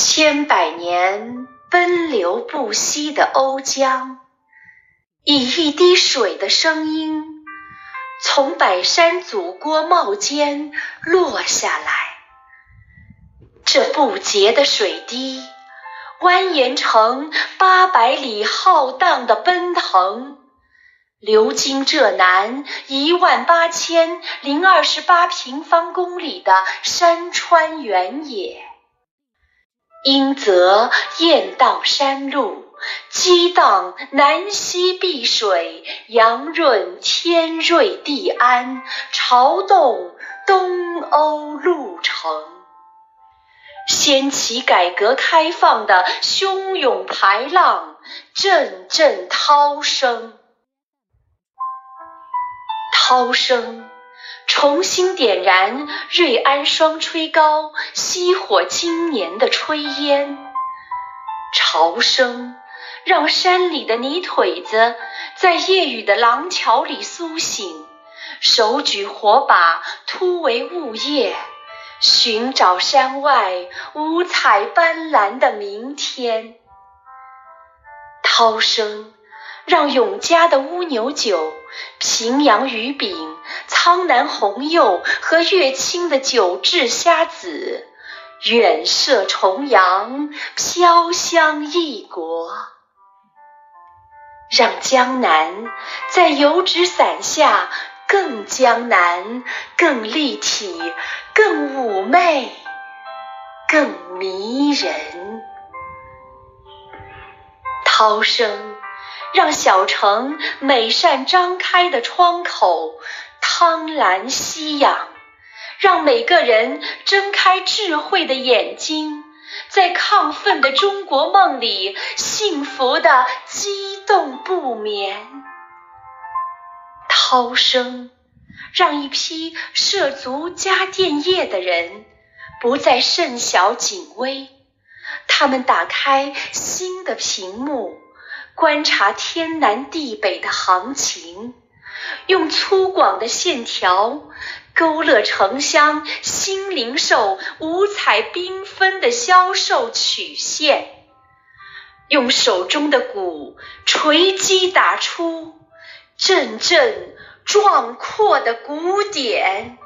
千百年奔流不息的瓯江，以一滴水的声音，从百山祖郭帽间落下来。这不竭的水滴，蜿蜒成八百里浩荡的奔腾，流经浙南一万八千零二十八平方公里的山川原野。阴泽雁道山路，激荡南溪碧水，阳润天瑞地安，潮动东欧陆城，掀起改革开放的汹涌排浪，阵阵涛声，涛声。重新点燃瑞安双吹高熄火今年的炊烟，潮声让山里的泥腿子在夜雨的廊桥里苏醒，手举火把突围雾夜，寻找山外五彩斑斓的明天。涛声让永嘉的乌牛酒、平阳鱼饼。苍南红柚和乐清的酒制虾子，远涉重洋，飘香异国。让江南在油纸伞下更江南，更立体，更妩媚，更迷人。涛声让小城每扇张开的窗口。苍蓝夕阳，让每个人睁开智慧的眼睛，在亢奋的中国梦里，幸福的激动不眠。涛声，让一批涉足家电业的人不再甚小紧微，他们打开新的屏幕，观察天南地北的行情。用粗犷的线条勾勒城乡新零售五彩缤纷的销售曲线，用手中的鼓锤击打出阵阵壮阔的鼓点。